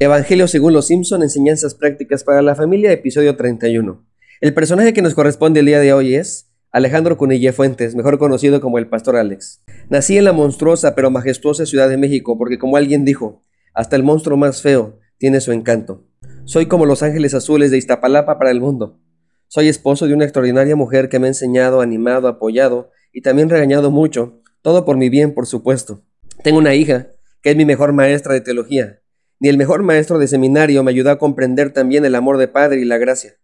Evangelio según los Simpson, enseñanzas prácticas para la familia, episodio 31. El personaje que nos corresponde el día de hoy es Alejandro Cunille Fuentes, mejor conocido como el Pastor Alex. Nací en la monstruosa pero majestuosa Ciudad de México porque como alguien dijo, hasta el monstruo más feo tiene su encanto. Soy como los ángeles azules de Iztapalapa para el mundo. Soy esposo de una extraordinaria mujer que me ha enseñado, animado, apoyado y también regañado mucho, todo por mi bien, por supuesto. Tengo una hija, que es mi mejor maestra de teología, ni el mejor maestro de seminario me ayudó a comprender también el amor de padre y la gracia.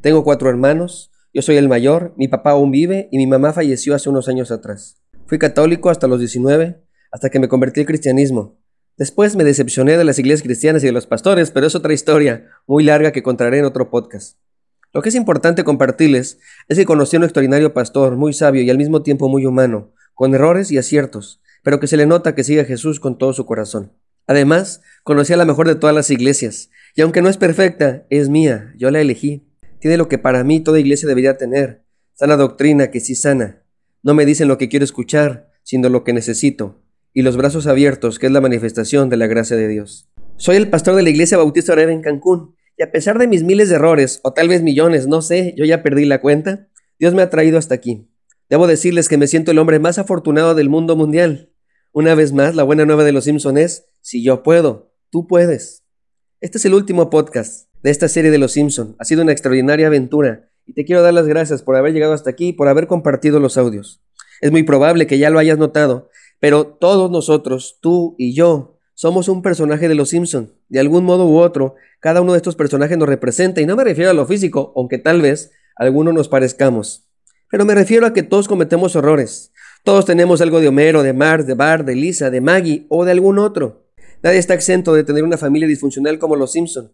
Tengo cuatro hermanos, yo soy el mayor, mi papá aún vive y mi mamá falleció hace unos años atrás. Fui católico hasta los 19, hasta que me convertí al cristianismo. Después me decepcioné de las iglesias cristianas y de los pastores, pero es otra historia muy larga que contaré en otro podcast. Lo que es importante compartirles es que conocí a un extraordinario pastor, muy sabio y al mismo tiempo muy humano, con errores y aciertos, pero que se le nota que sigue a Jesús con todo su corazón. Además, conocí a la mejor de todas las iglesias, y aunque no es perfecta, es mía, yo la elegí. Tiene lo que para mí toda iglesia debería tener, sana doctrina que sí sana. No me dicen lo que quiero escuchar, sino lo que necesito, y los brazos abiertos, que es la manifestación de la gracia de Dios. Soy el pastor de la iglesia bautista Oreva en Cancún, y a pesar de mis miles de errores, o tal vez millones, no sé, yo ya perdí la cuenta, Dios me ha traído hasta aquí. Debo decirles que me siento el hombre más afortunado del mundo mundial. Una vez más, la buena nueva de los Simpson es, si yo puedo, tú puedes. Este es el último podcast de esta serie de los Simpson. Ha sido una extraordinaria aventura y te quiero dar las gracias por haber llegado hasta aquí y por haber compartido los audios. Es muy probable que ya lo hayas notado, pero todos nosotros, tú y yo, somos un personaje de los Simpson. De algún modo u otro, cada uno de estos personajes nos representa y no me refiero a lo físico, aunque tal vez alguno nos parezcamos. Pero me refiero a que todos cometemos errores. Todos tenemos algo de Homero, de Marx, de Bart, de Lisa, de Maggie o de algún otro. Nadie está exento de tener una familia disfuncional como los Simpson.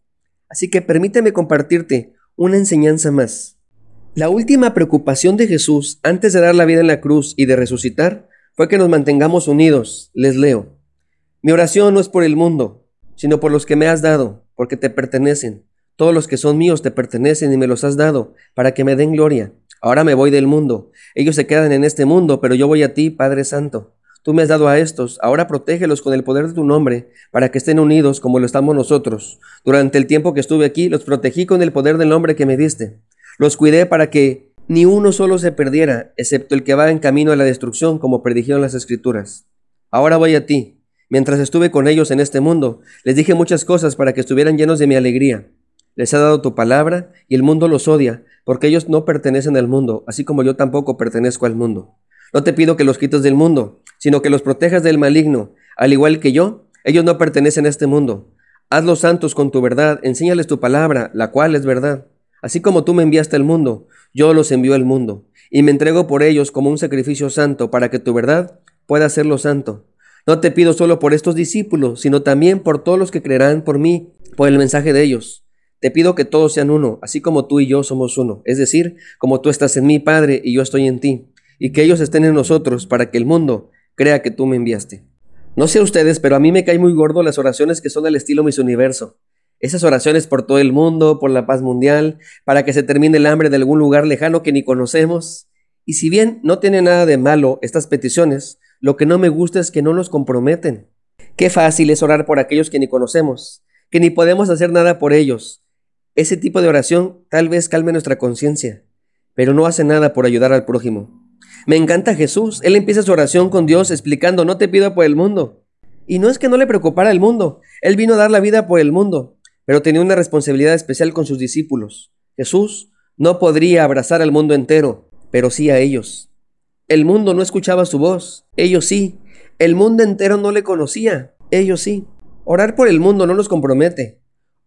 Así que permíteme compartirte una enseñanza más. La última preocupación de Jesús antes de dar la vida en la cruz y de resucitar fue que nos mantengamos unidos. Les leo. Mi oración no es por el mundo, sino por los que me has dado, porque te pertenecen. Todos los que son míos te pertenecen y me los has dado, para que me den gloria. Ahora me voy del mundo. Ellos se quedan en este mundo, pero yo voy a ti, Padre Santo. Tú me has dado a estos, ahora protégelos con el poder de tu nombre, para que estén unidos como lo estamos nosotros. Durante el tiempo que estuve aquí, los protegí con el poder del nombre que me diste. Los cuidé para que ni uno solo se perdiera, excepto el que va en camino a la destrucción, como predijeron las Escrituras. Ahora voy a ti. Mientras estuve con ellos en este mundo, les dije muchas cosas para que estuvieran llenos de mi alegría. Les ha dado tu palabra y el mundo los odia, porque ellos no pertenecen al mundo, así como yo tampoco pertenezco al mundo. No te pido que los quites del mundo, sino que los protejas del maligno. Al igual que yo, ellos no pertenecen a este mundo. Hazlos santos con tu verdad, enséñales tu palabra, la cual es verdad. Así como tú me enviaste al mundo, yo los envío al mundo, y me entrego por ellos como un sacrificio santo, para que tu verdad pueda hacerlo santo. No te pido solo por estos discípulos, sino también por todos los que creerán por mí, por el mensaje de ellos te pido que todos sean uno, así como tú y yo somos uno, es decir, como tú estás en mí, Padre, y yo estoy en ti, y que ellos estén en nosotros para que el mundo crea que tú me enviaste. No sé ustedes, pero a mí me cae muy gordo las oraciones que son al estilo Mis Universo. Esas oraciones por todo el mundo, por la paz mundial, para que se termine el hambre de algún lugar lejano que ni conocemos. Y si bien no tiene nada de malo estas peticiones, lo que no me gusta es que no nos comprometen. Qué fácil es orar por aquellos que ni conocemos, que ni podemos hacer nada por ellos, ese tipo de oración tal vez calme nuestra conciencia, pero no hace nada por ayudar al prójimo. Me encanta Jesús. Él empieza su oración con Dios explicando, no te pido por el mundo. Y no es que no le preocupara el mundo. Él vino a dar la vida por el mundo, pero tenía una responsabilidad especial con sus discípulos. Jesús no podría abrazar al mundo entero, pero sí a ellos. El mundo no escuchaba su voz, ellos sí. El mundo entero no le conocía, ellos sí. Orar por el mundo no nos compromete,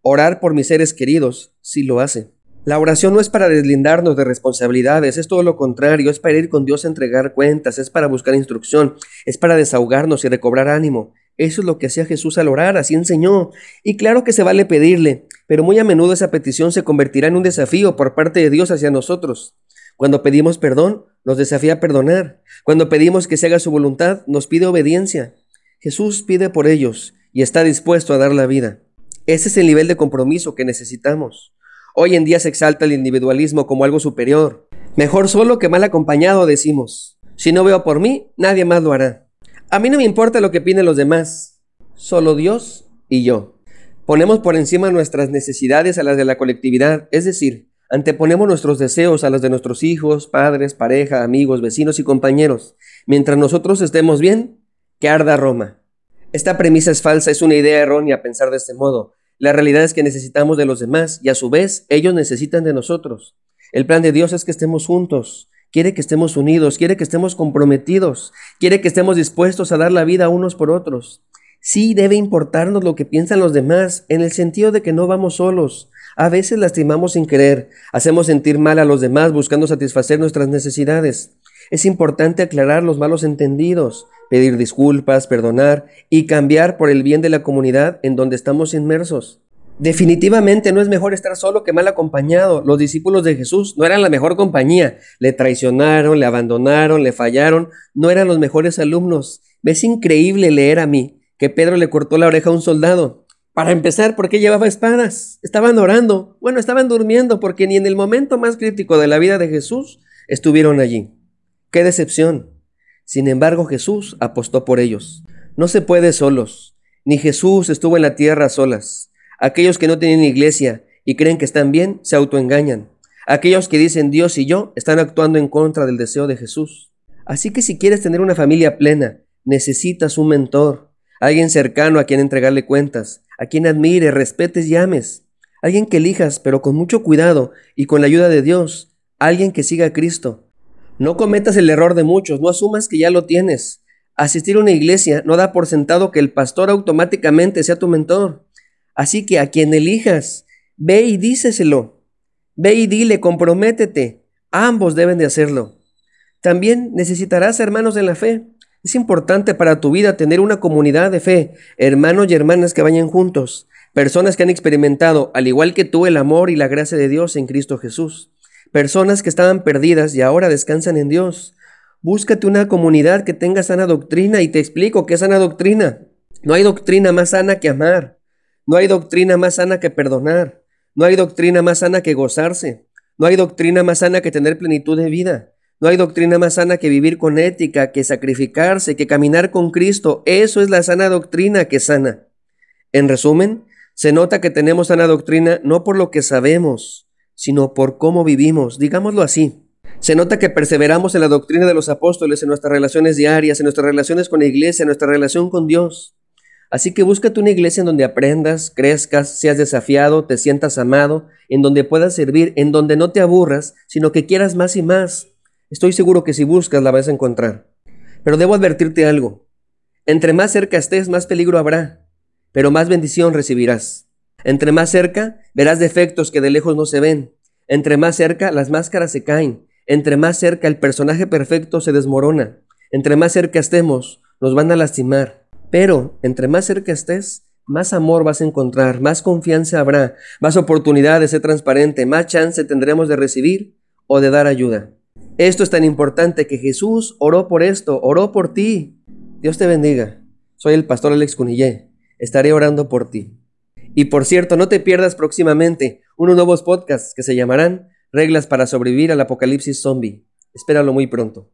Orar por mis seres queridos sí lo hace. La oración no es para deslindarnos de responsabilidades, es todo lo contrario, es para ir con Dios a entregar cuentas, es para buscar instrucción, es para desahogarnos y recobrar ánimo. Eso es lo que hacía Jesús al orar, así enseñó. Y claro que se vale pedirle, pero muy a menudo esa petición se convertirá en un desafío por parte de Dios hacia nosotros. Cuando pedimos perdón, nos desafía a perdonar. Cuando pedimos que se haga su voluntad, nos pide obediencia. Jesús pide por ellos y está dispuesto a dar la vida. Ese es el nivel de compromiso que necesitamos. Hoy en día se exalta el individualismo como algo superior. Mejor solo que mal acompañado, decimos. Si no veo por mí, nadie más lo hará. A mí no me importa lo que opinen los demás, solo Dios y yo. Ponemos por encima nuestras necesidades a las de la colectividad, es decir, anteponemos nuestros deseos a los de nuestros hijos, padres, pareja, amigos, vecinos y compañeros. Mientras nosotros estemos bien, que arda Roma. Esta premisa es falsa, es una idea errónea pensar de este modo. La realidad es que necesitamos de los demás y a su vez ellos necesitan de nosotros. El plan de Dios es que estemos juntos, quiere que estemos unidos, quiere que estemos comprometidos, quiere que estemos dispuestos a dar la vida unos por otros. Sí debe importarnos lo que piensan los demás, en el sentido de que no vamos solos. A veces lastimamos sin querer, hacemos sentir mal a los demás buscando satisfacer nuestras necesidades. Es importante aclarar los malos entendidos, pedir disculpas, perdonar y cambiar por el bien de la comunidad en donde estamos inmersos. Definitivamente no es mejor estar solo que mal acompañado. Los discípulos de Jesús no eran la mejor compañía. Le traicionaron, le abandonaron, le fallaron. No eran los mejores alumnos. Es increíble leer a mí que Pedro le cortó la oreja a un soldado. Para empezar, ¿por qué llevaba espadas? Estaban orando. Bueno, estaban durmiendo porque ni en el momento más crítico de la vida de Jesús estuvieron allí. ¡Qué decepción! Sin embargo, Jesús apostó por ellos. No se puede solos. Ni Jesús estuvo en la tierra solas. Aquellos que no tienen iglesia y creen que están bien, se autoengañan. Aquellos que dicen Dios y yo están actuando en contra del deseo de Jesús. Así que si quieres tener una familia plena, necesitas un mentor, alguien cercano a quien entregarle cuentas, a quien admire, respetes y ames, alguien que elijas, pero con mucho cuidado y con la ayuda de Dios, alguien que siga a Cristo. No cometas el error de muchos, no asumas que ya lo tienes. Asistir a una iglesia no da por sentado que el pastor automáticamente sea tu mentor. Así que a quien elijas, ve y díceselo. Ve y dile, comprométete. Ambos deben de hacerlo. También necesitarás hermanos en la fe. Es importante para tu vida tener una comunidad de fe, hermanos y hermanas que vayan juntos, personas que han experimentado, al igual que tú, el amor y la gracia de Dios en Cristo Jesús, personas que estaban perdidas y ahora descansan en Dios. Búscate una comunidad que tenga sana doctrina y te explico qué es sana doctrina. No hay doctrina más sana que amar. No hay doctrina más sana que perdonar. No hay doctrina más sana que gozarse. No hay doctrina más sana que tener plenitud de vida. No hay doctrina más sana que vivir con ética, que sacrificarse, que caminar con Cristo. Eso es la sana doctrina que sana. En resumen, se nota que tenemos sana doctrina no por lo que sabemos, sino por cómo vivimos, digámoslo así. Se nota que perseveramos en la doctrina de los apóstoles, en nuestras relaciones diarias, en nuestras relaciones con la iglesia, en nuestra relación con Dios. Así que búscate una iglesia en donde aprendas, crezcas, seas desafiado, te sientas amado, en donde puedas servir, en donde no te aburras, sino que quieras más y más. Estoy seguro que si buscas la vas a encontrar. Pero debo advertirte algo. Entre más cerca estés, más peligro habrá, pero más bendición recibirás. Entre más cerca, verás defectos que de lejos no se ven. Entre más cerca, las máscaras se caen. Entre más cerca, el personaje perfecto se desmorona. Entre más cerca estemos, nos van a lastimar. Pero, entre más cerca estés, más amor vas a encontrar, más confianza habrá, más oportunidad de ser transparente, más chance tendremos de recibir o de dar ayuda. Esto es tan importante que Jesús oró por esto, oró por ti. Dios te bendiga. Soy el pastor Alex Cunillé. Estaré orando por ti. Y por cierto, no te pierdas próximamente unos nuevos podcasts que se llamarán Reglas para sobrevivir al apocalipsis zombie. Espéralo muy pronto.